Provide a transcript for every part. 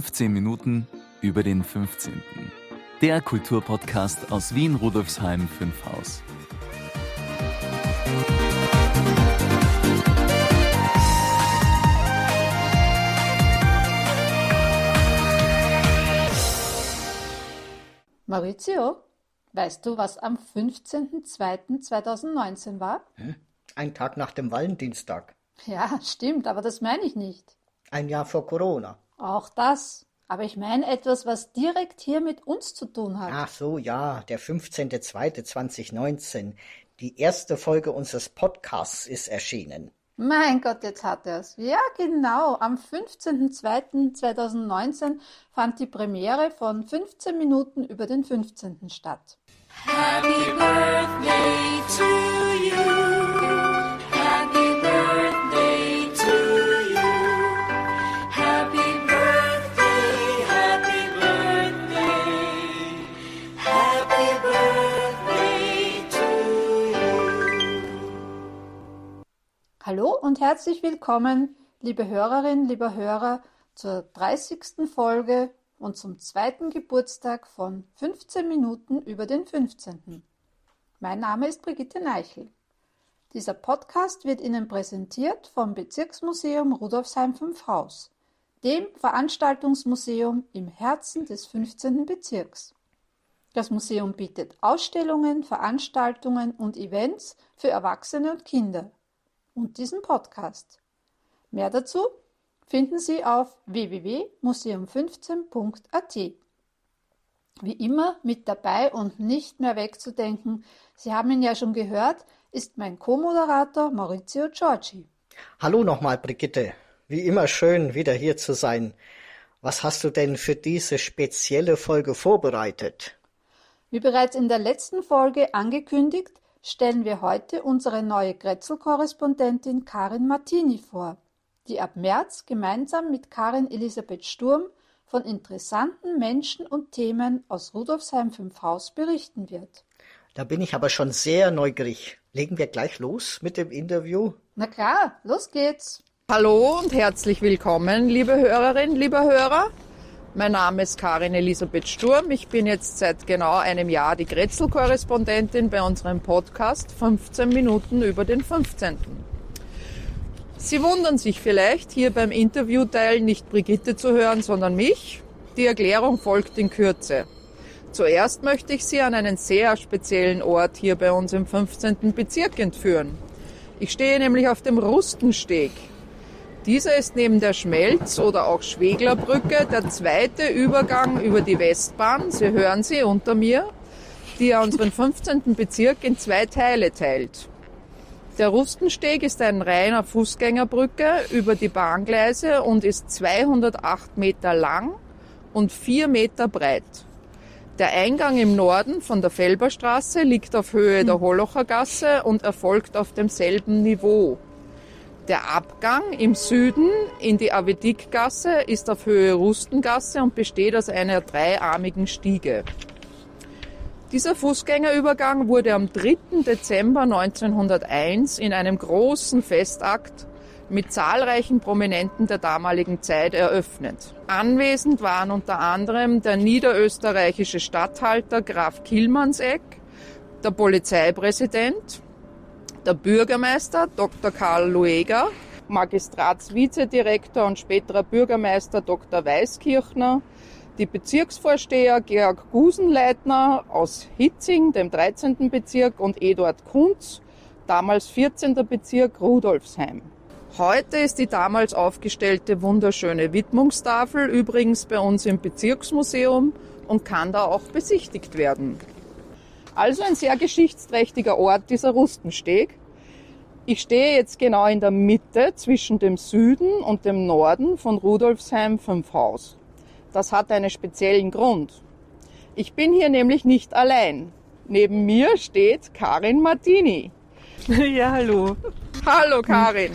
15 Minuten über den 15. Der Kulturpodcast aus Wien Rudolfsheim 5 Haus. Maurizio, weißt du, was am 15.02.2019 war? Ein Tag nach dem Valentinstag. Ja, stimmt, aber das meine ich nicht. Ein Jahr vor Corona. Auch das. Aber ich meine etwas, was direkt hier mit uns zu tun hat. Ach so, ja, der 15.02.2019. Die erste Folge unseres Podcasts ist erschienen. Mein Gott, jetzt hat er's. Ja, genau. Am 15.02.2019 fand die Premiere von 15 Minuten über den 15. statt. Happy birthday to you. Hallo und herzlich willkommen, liebe Hörerinnen, lieber Hörer, zur 30. Folge und zum zweiten Geburtstag von 15 Minuten über den 15. Mein Name ist Brigitte Neichel. Dieser Podcast wird Ihnen präsentiert vom Bezirksmuseum Rudolfsheim 5 Haus, dem Veranstaltungsmuseum im Herzen des 15. Bezirks. Das Museum bietet Ausstellungen, Veranstaltungen und Events für Erwachsene und Kinder und diesen Podcast. Mehr dazu finden Sie auf www.museum15.at. Wie immer mit dabei und nicht mehr wegzudenken, Sie haben ihn ja schon gehört, ist mein Co-Moderator Maurizio Giorgi. Hallo nochmal, Brigitte. Wie immer schön, wieder hier zu sein. Was hast du denn für diese spezielle Folge vorbereitet? Wie bereits in der letzten Folge angekündigt, stellen wir heute unsere neue Grätzl-Korrespondentin Karin Martini vor, die ab März gemeinsam mit Karin Elisabeth Sturm von interessanten Menschen und Themen aus Rudolfsheim 5 Haus berichten wird. Da bin ich aber schon sehr neugierig. Legen wir gleich los mit dem Interview? Na klar, los geht's! Hallo und herzlich willkommen, liebe Hörerinnen, lieber Hörer. Mein Name ist Karin Elisabeth Sturm. Ich bin jetzt seit genau einem Jahr die Grätzl-Korrespondentin bei unserem Podcast 15 Minuten über den 15. Sie wundern sich vielleicht, hier beim Interviewteil nicht Brigitte zu hören, sondern mich. Die Erklärung folgt in Kürze. Zuerst möchte ich Sie an einen sehr speziellen Ort hier bei uns im 15. Bezirk entführen. Ich stehe nämlich auf dem Rustensteg. Dieser ist neben der Schmelz- oder auch Schweglerbrücke der zweite Übergang über die Westbahn, Sie hören sie unter mir, die ja unseren 15. Bezirk in zwei Teile teilt. Der Rustensteg ist ein reiner Fußgängerbrücke über die Bahngleise und ist 208 Meter lang und 4 Meter breit. Der Eingang im Norden von der Felberstraße liegt auf Höhe der Holocher Gasse und erfolgt auf demselben Niveau. Der Abgang im Süden in die Avedikgasse ist auf Höhe Rustengasse und besteht aus einer dreiarmigen Stiege. Dieser Fußgängerübergang wurde am 3. Dezember 1901 in einem großen Festakt mit zahlreichen Prominenten der damaligen Zeit eröffnet. Anwesend waren unter anderem der niederösterreichische Statthalter Graf Kilmanseck, der Polizeipräsident, der Bürgermeister Dr. Karl Lueger, Magistratsvizedirektor und späterer Bürgermeister Dr. Weißkirchner, die Bezirksvorsteher Georg Gusenleitner aus Hitzing, dem 13. Bezirk, und Eduard Kunz, damals 14. Bezirk Rudolfsheim. Heute ist die damals aufgestellte wunderschöne Widmungstafel übrigens bei uns im Bezirksmuseum und kann da auch besichtigt werden. Also ein sehr geschichtsträchtiger Ort, dieser Rustensteg. Ich stehe jetzt genau in der Mitte zwischen dem Süden und dem Norden von Rudolfsheim 5 Haus. Das hat einen speziellen Grund. Ich bin hier nämlich nicht allein. Neben mir steht Karin Martini. Ja, hallo. Hallo Karin.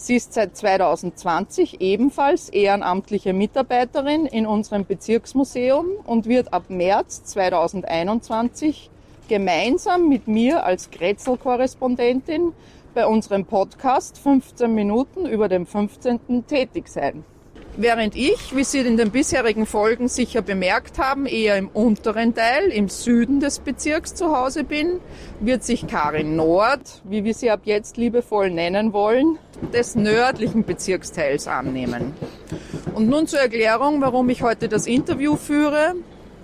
Sie ist seit 2020 ebenfalls ehrenamtliche Mitarbeiterin in unserem Bezirksmuseum und wird ab März 2021 gemeinsam mit mir als Grätzl-Korrespondentin bei unserem Podcast 15 Minuten über den 15. tätig sein. Während ich, wie Sie in den bisherigen Folgen sicher bemerkt haben, eher im unteren Teil, im Süden des Bezirks zu Hause bin, wird sich Karin Nord, wie wir sie ab jetzt liebevoll nennen wollen, des nördlichen Bezirksteils annehmen. Und nun zur Erklärung, warum ich heute das Interview führe.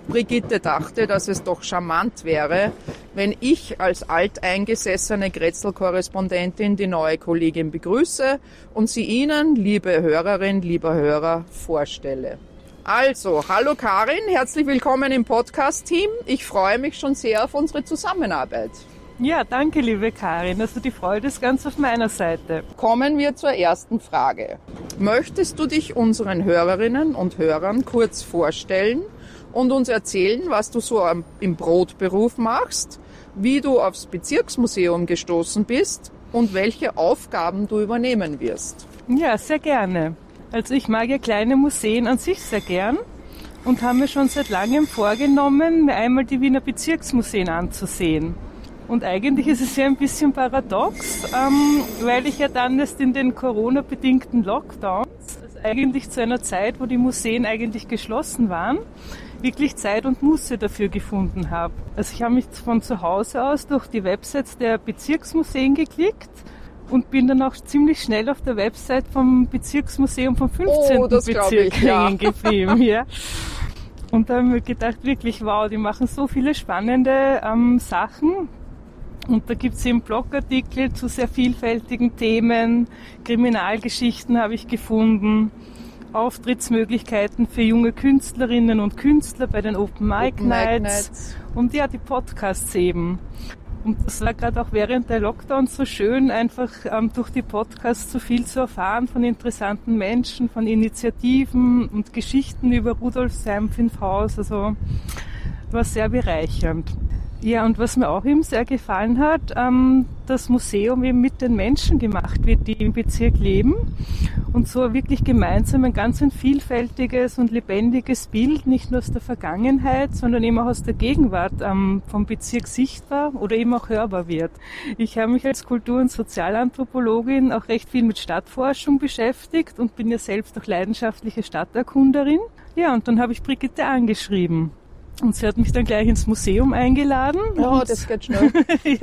Brigitte dachte, dass es doch charmant wäre, wenn ich als alteingesessene Grätzl-Korrespondentin die neue Kollegin begrüße und sie Ihnen, liebe Hörerin, lieber Hörer, vorstelle. Also, hallo Karin, herzlich willkommen im Podcast-Team. Ich freue mich schon sehr auf unsere Zusammenarbeit. Ja, danke, liebe Karin. Also die Freude ist ganz auf meiner Seite. Kommen wir zur ersten Frage. Möchtest du dich unseren Hörerinnen und Hörern kurz vorstellen und uns erzählen, was du so im Brotberuf machst, wie du aufs Bezirksmuseum gestoßen bist und welche Aufgaben du übernehmen wirst? Ja, sehr gerne. Also ich mag ja kleine Museen an sich sehr gern und habe mir schon seit langem vorgenommen, mir einmal die Wiener Bezirksmuseen anzusehen. Und eigentlich ist es ja ein bisschen paradox, ähm, weil ich ja dann erst in den Corona-bedingten Lockdowns, eigentlich zu einer Zeit, wo die Museen eigentlich geschlossen waren, wirklich Zeit und Muße dafür gefunden habe. Also ich habe mich von zu Hause aus durch die Websites der Bezirksmuseen geklickt und bin dann auch ziemlich schnell auf der Website vom Bezirksmuseum vom 15. Oh, Bezirk ich, ja. hängen geblieben. Ja. Und da habe ich mir gedacht, wirklich, wow, die machen so viele spannende ähm, Sachen. Und da gibt's eben Blogartikel zu sehr vielfältigen Themen. Kriminalgeschichten habe ich gefunden. Auftrittsmöglichkeiten für junge Künstlerinnen und Künstler bei den Open Mic Nights. Und ja, die Podcasts eben. Und das war gerade auch während der Lockdown so schön, einfach ähm, durch die Podcasts so viel zu erfahren von interessanten Menschen, von Initiativen und Geschichten über Rudolf Seim-Haus. Also war sehr bereichernd. Ja, und was mir auch eben sehr gefallen hat, ähm, das Museum eben mit den Menschen gemacht wird, die im Bezirk leben und so wirklich gemeinsam ein ganz ein vielfältiges und lebendiges Bild, nicht nur aus der Vergangenheit, sondern eben auch aus der Gegenwart ähm, vom Bezirk sichtbar oder eben auch hörbar wird. Ich habe mich als Kultur- und Sozialanthropologin auch recht viel mit Stadtforschung beschäftigt und bin ja selbst auch leidenschaftliche Stadterkunderin. Ja, und dann habe ich Brigitte angeschrieben. Und sie hat mich dann gleich ins Museum eingeladen. Oh, das geht schnell.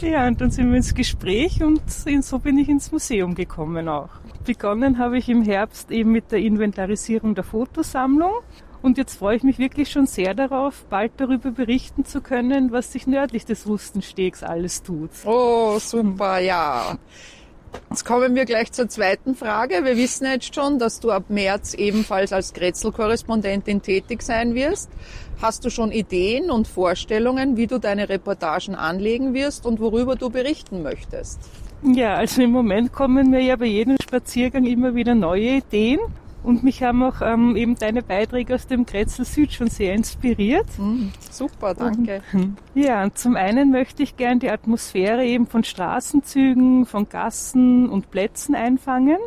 ja, und dann sind wir ins Gespräch und so bin ich ins Museum gekommen auch. Begonnen habe ich im Herbst eben mit der Inventarisierung der Fotosammlung. Und jetzt freue ich mich wirklich schon sehr darauf, bald darüber berichten zu können, was sich nördlich des Rustenstegs alles tut. Oh, super, ja. Jetzt kommen wir gleich zur zweiten Frage. Wir wissen jetzt schon, dass du ab März ebenfalls als Grätzl-Korrespondentin tätig sein wirst. Hast du schon Ideen und Vorstellungen, wie du deine Reportagen anlegen wirst und worüber du berichten möchtest? Ja, also im Moment kommen mir ja bei jedem Spaziergang immer wieder neue Ideen. Und mich haben auch ähm, eben deine Beiträge aus dem Grätzl Süd schon sehr inspiriert. Hm, super, danke. Ja, und zum einen möchte ich gern die Atmosphäre eben von Straßenzügen, von Gassen und Plätzen einfangen.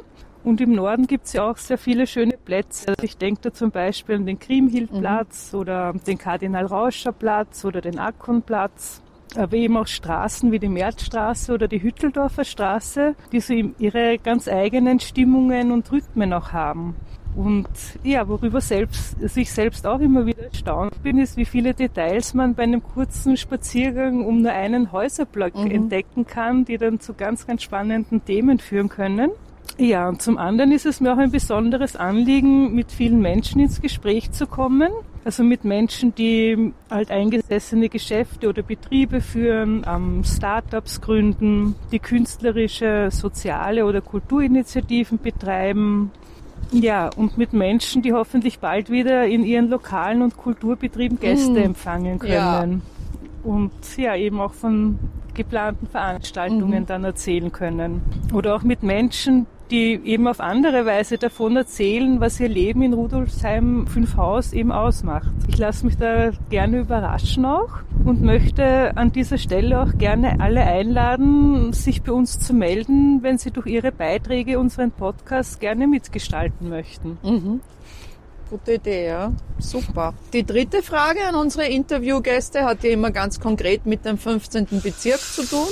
Und im Norden gibt's ja auch sehr viele schöne Plätze. Also ich denke da zum Beispiel an den Kriemhildplatz oder den Kardinal-Rauscher-Platz oder den Akkonplatz. Aber eben auch Straßen wie die Märzstraße oder die Hütteldorfer Straße, die so ihre ganz eigenen Stimmungen und Rhythmen auch haben. Und ja, worüber selbst, also ich selbst auch immer wieder erstaunt bin, ist, wie viele Details man bei einem kurzen Spaziergang um nur einen Häuserblock entdecken kann, die dann zu ganz, ganz spannenden Themen führen können. Ja, und zum anderen ist es mir auch ein besonderes Anliegen, mit vielen Menschen ins Gespräch zu kommen. Also mit Menschen, die halt eingesessene Geschäfte oder Betriebe führen, ähm, Startups gründen, die künstlerische, soziale oder Kulturinitiativen betreiben. Ja, und mit Menschen, die hoffentlich bald wieder in ihren Lokalen und Kulturbetrieben Gäste Mm, empfangen können. ja. Und ja, eben auch von geplanten Veranstaltungen dann erzählen können. Oder auch mit Menschen, die eben auf andere Weise davon erzählen, was ihr Leben in Rudolfsheim 5 Haus eben ausmacht. Ich lasse mich da gerne überraschen auch und möchte an dieser Stelle auch gerne alle einladen, sich bei uns zu melden, wenn sie durch ihre Beiträge unseren Podcast gerne mitgestalten möchten. Mhm. Gute Idee, ja. Super. Die dritte Frage an unsere Interviewgäste hat ja immer ganz konkret mit dem 15. Bezirk zu tun.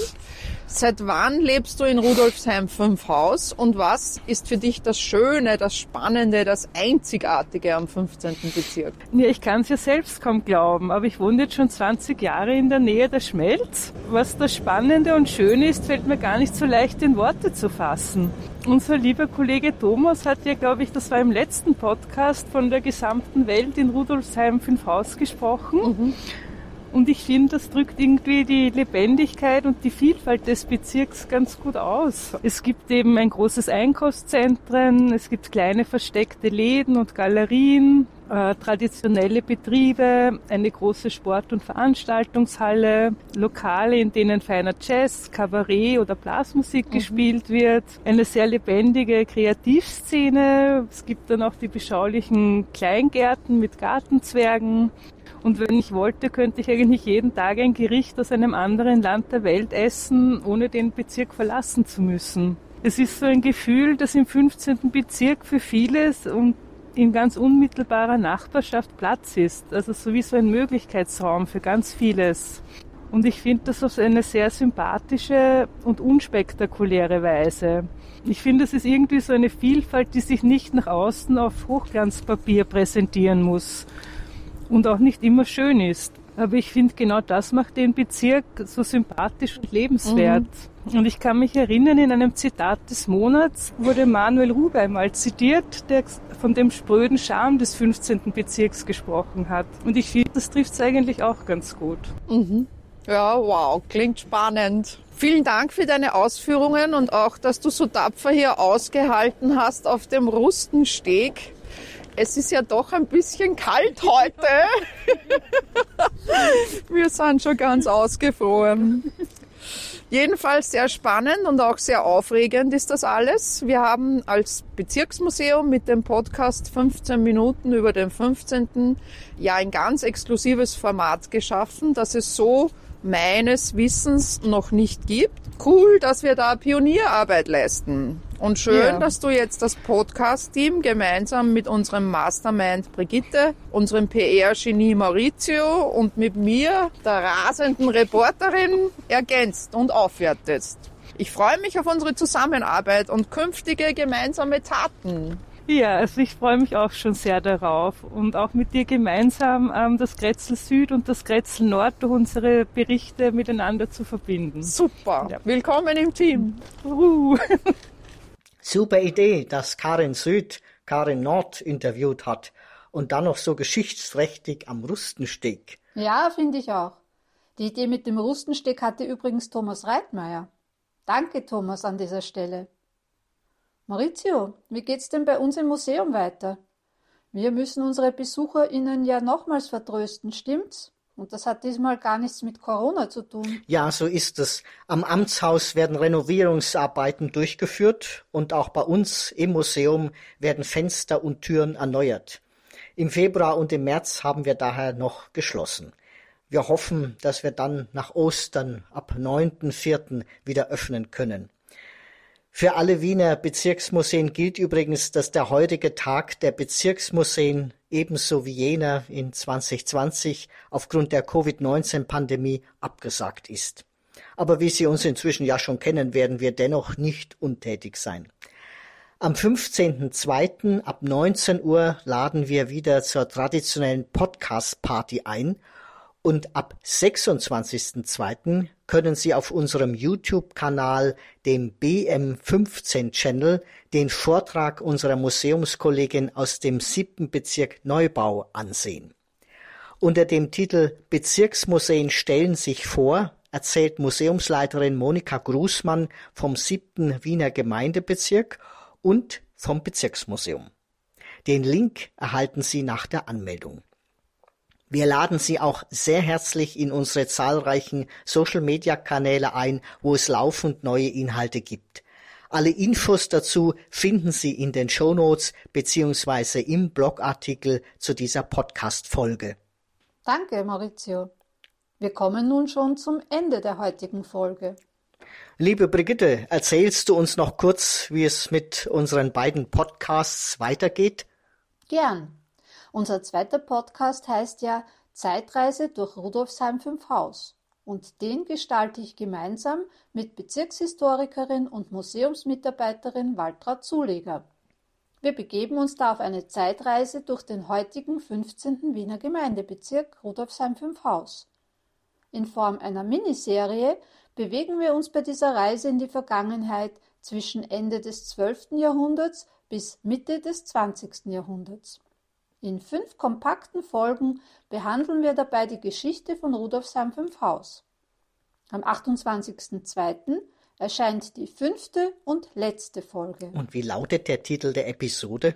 Seit wann lebst du in Rudolfsheim 5 Haus und was ist für dich das Schöne, das Spannende, das Einzigartige am 15. Bezirk? Ja, ich kann es ja selbst kaum glauben, aber ich wohne jetzt schon 20 Jahre in der Nähe der Schmelz. Was das Spannende und Schöne ist, fällt mir gar nicht so leicht in Worte zu fassen. Unser lieber Kollege Thomas hat ja, glaube ich, das war im letzten Podcast von der gesamten Welt in Rudolfsheim 5 Haus gesprochen. Und ich finde, das drückt irgendwie die Lebendigkeit und die Vielfalt des Bezirks ganz gut aus. Es gibt eben ein großes Einkaufszentren, es gibt kleine versteckte Läden und Galerien, äh, traditionelle Betriebe, eine große Sport- und Veranstaltungshalle, Lokale, in denen feiner Jazz, Kabarett oder Blasmusik gespielt wird, eine sehr lebendige Kreativszene. Es gibt dann auch die beschaulichen Kleingärten mit Gartenzwergen. Und wenn ich wollte, könnte ich eigentlich jeden Tag ein Gericht aus einem anderen Land der Welt essen, ohne den Bezirk verlassen zu müssen. Es ist so ein Gefühl, dass im 15. Bezirk für vieles und in ganz unmittelbarer Nachbarschaft Platz ist. Also sowieso ein Möglichkeitsraum für ganz vieles. Und ich finde das auf eine sehr sympathische und unspektakuläre Weise. Ich finde, es ist irgendwie so eine Vielfalt, die sich nicht nach außen auf Hochglanzpapier präsentieren muss und auch nicht immer schön ist. Aber ich finde, genau das macht den Bezirk so sympathisch und lebenswert. Und ich kann mich erinnern, in einem Zitat des Monats wurde Manuel Rube einmal zitiert, der von dem spröden Charme des 15. Bezirks gesprochen hat. Und ich finde, das trifft es eigentlich auch ganz gut. Ja, wow, klingt spannend. Vielen Dank für deine Ausführungen und auch, dass du so tapfer hier ausgehalten hast auf dem Rustensteg. Es ist ja doch ein bisschen kalt heute. Wir sind schon ganz ausgefroren. Jedenfalls sehr spannend und auch sehr aufregend ist das alles. Wir haben als Bezirksmuseum mit dem Podcast 15 Minuten über den 15. ja ein ganz exklusives Format geschaffen, das es so meines Wissens noch nicht gibt. Cool, dass wir da Pionierarbeit leisten. Und schön, Ja. dass du jetzt das Podcast-Team gemeinsam mit unserem Mastermind Brigitte, unserem PR-Genie Maurizio und mit mir, der rasenden Reporterin, ergänzt und aufwertest. Ich freue mich auf unsere Zusammenarbeit und künftige gemeinsame Taten. Ja, also ich freue mich auch schon sehr darauf und auch mit dir gemeinsam ähm, das Grätzl Süd und das Grätzl Nord durch unsere Berichte miteinander zu verbinden. Super. Ja. Willkommen im Team. Uh. Super Idee, dass Karin Süd Karin Nord interviewt hat und dann noch so geschichtsträchtig am Rustensteg. Ja, finde ich auch. Die Idee mit dem Rustensteg hatte übrigens Thomas Reitmeier. Danke, Thomas, an dieser Stelle. Maurizio, wie geht's denn bei uns im Museum weiter? Wir müssen unsere BesucherInnen ja nochmals vertrösten, stimmt's? Und das hat diesmal gar nichts mit Corona zu tun. Ja, so ist es. Am Amtshaus werden Renovierungsarbeiten durchgeführt und auch bei uns im Museum werden Fenster und Türen erneuert. Im Februar und im März haben wir daher noch geschlossen. Wir hoffen, dass wir dann nach Ostern ab 9.4. wieder öffnen können. Für alle Wiener Bezirksmuseen gilt übrigens, dass der heutige Tag der Bezirksmuseen ebenso wie jener in 2020 aufgrund der Covid-19-Pandemie abgesagt ist. Aber wie Sie uns inzwischen ja schon kennen, werden wir dennoch nicht untätig sein. Am 15.02. ab 19 Uhr laden wir wieder zur traditionellen Podcast-Party ein und ab 26.02. können Sie auf unserem YouTube-Kanal, dem BM15-Channel, den Vortrag unserer Museumskollegin aus dem siebten Bezirk Neubau ansehen. Unter dem Titel Bezirksmuseen stellen sich vor erzählt Museumsleiterin Monika Grußmann vom siebten Wiener Gemeindebezirk und vom Bezirksmuseum. Den Link erhalten Sie nach der Anmeldung. Wir laden Sie auch sehr herzlich in unsere zahlreichen Social-Media-Kanäle ein, wo es laufend neue Inhalte gibt. Alle Infos dazu finden Sie in den Shownotes beziehungsweise im Blogartikel zu dieser Podcast-Folge. Danke, Maurizio. Wir kommen nun schon zum Ende der heutigen Folge. Liebe Brigitte, erzählst du uns noch kurz, wie es mit unseren beiden Podcasts weitergeht? Gern. Unser zweiter Podcast heißt ja Zeitreise durch Rudolfsheim 5 Haus. und den gestalte ich gemeinsam mit Bezirkshistorikerin und Museumsmitarbeiterin Waltraud Zuleger. Wir begeben uns da auf eine Zeitreise durch den heutigen 15. Wiener Gemeindebezirk Rudolfsheim-5 In Form einer Miniserie bewegen wir uns bei dieser Reise in die Vergangenheit zwischen Ende des 12. Jahrhunderts bis Mitte des 20. Jahrhunderts. In fünf kompakten Folgen behandeln wir dabei die Geschichte von Rudolfsheim 5 Haus. Am 28.02. erscheint die fünfte und letzte Folge. Und wie lautet der Titel der Episode?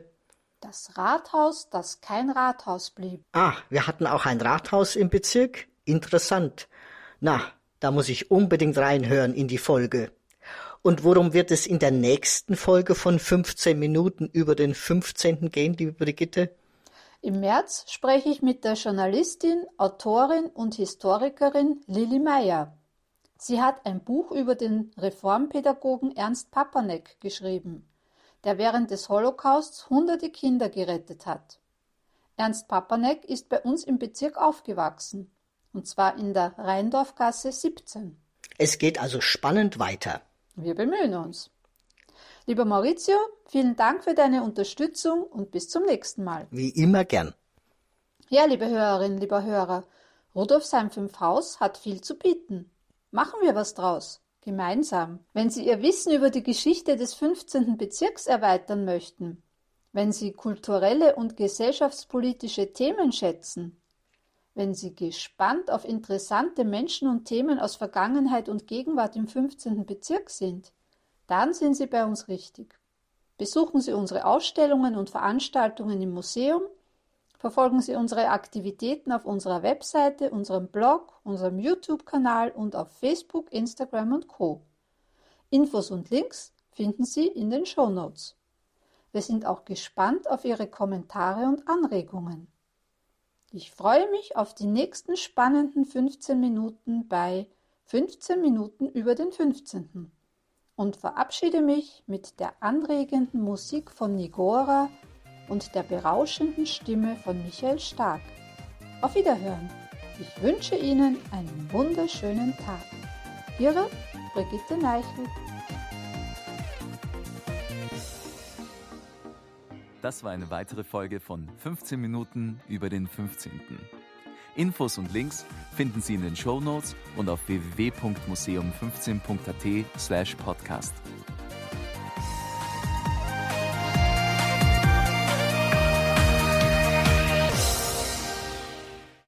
Das Rathaus, das kein Rathaus blieb. Ah, wir hatten auch ein Rathaus im Bezirk? Interessant. Na, da muss ich unbedingt reinhören in die Folge. Und worum wird es in der nächsten Folge von 15 Minuten über den 15. gehen, liebe Brigitte? Im März spreche ich mit der Journalistin, Autorin und Historikerin Lili Meyer. Sie hat ein Buch über den Reformpädagogen Ernst Papanek geschrieben, der während des Holocausts hunderte Kinder gerettet hat. Ernst Papanek ist bei uns im Bezirk aufgewachsen, und zwar in der Rheindorfgasse 17. Es geht also spannend weiter. Wir bemühen uns. Lieber Maurizio, vielen Dank für deine Unterstützung und bis zum nächsten Mal. Wie immer gern. Ja, liebe Hörerinnen, lieber Hörer, Rudolfsheim 5 Haus hat viel zu bieten. Machen wir was draus. Gemeinsam. Wenn Sie Ihr Wissen über die Geschichte des 15. Bezirks erweitern möchten, wenn Sie kulturelle und gesellschaftspolitische Themen schätzen, wenn Sie gespannt auf interessante Menschen und Themen aus Vergangenheit und Gegenwart im 15. Bezirk sind, dann sind Sie bei uns richtig. Besuchen Sie unsere Ausstellungen und Veranstaltungen im Museum, verfolgen Sie unsere Aktivitäten auf unserer Webseite, unserem Blog, unserem YouTube-Kanal und auf Facebook, Instagram und Co. Infos und Links finden Sie in den Show Notes. Wir sind auch gespannt auf Ihre Kommentare und Anregungen. Ich freue mich auf die nächsten spannenden 15 Minuten bei 15 Minuten über den 15. und verabschiede mich mit der anregenden Musik von Nigora und der berauschenden Stimme von Michael Stark. Auf Wiederhören. Ich wünsche Ihnen einen wunderschönen Tag. Ihre Brigitte Neichel. Das war eine weitere Folge von 15 Minuten über den 15. Infos und Links finden Sie in den Show Notes und auf www.museum15.at slash podcast.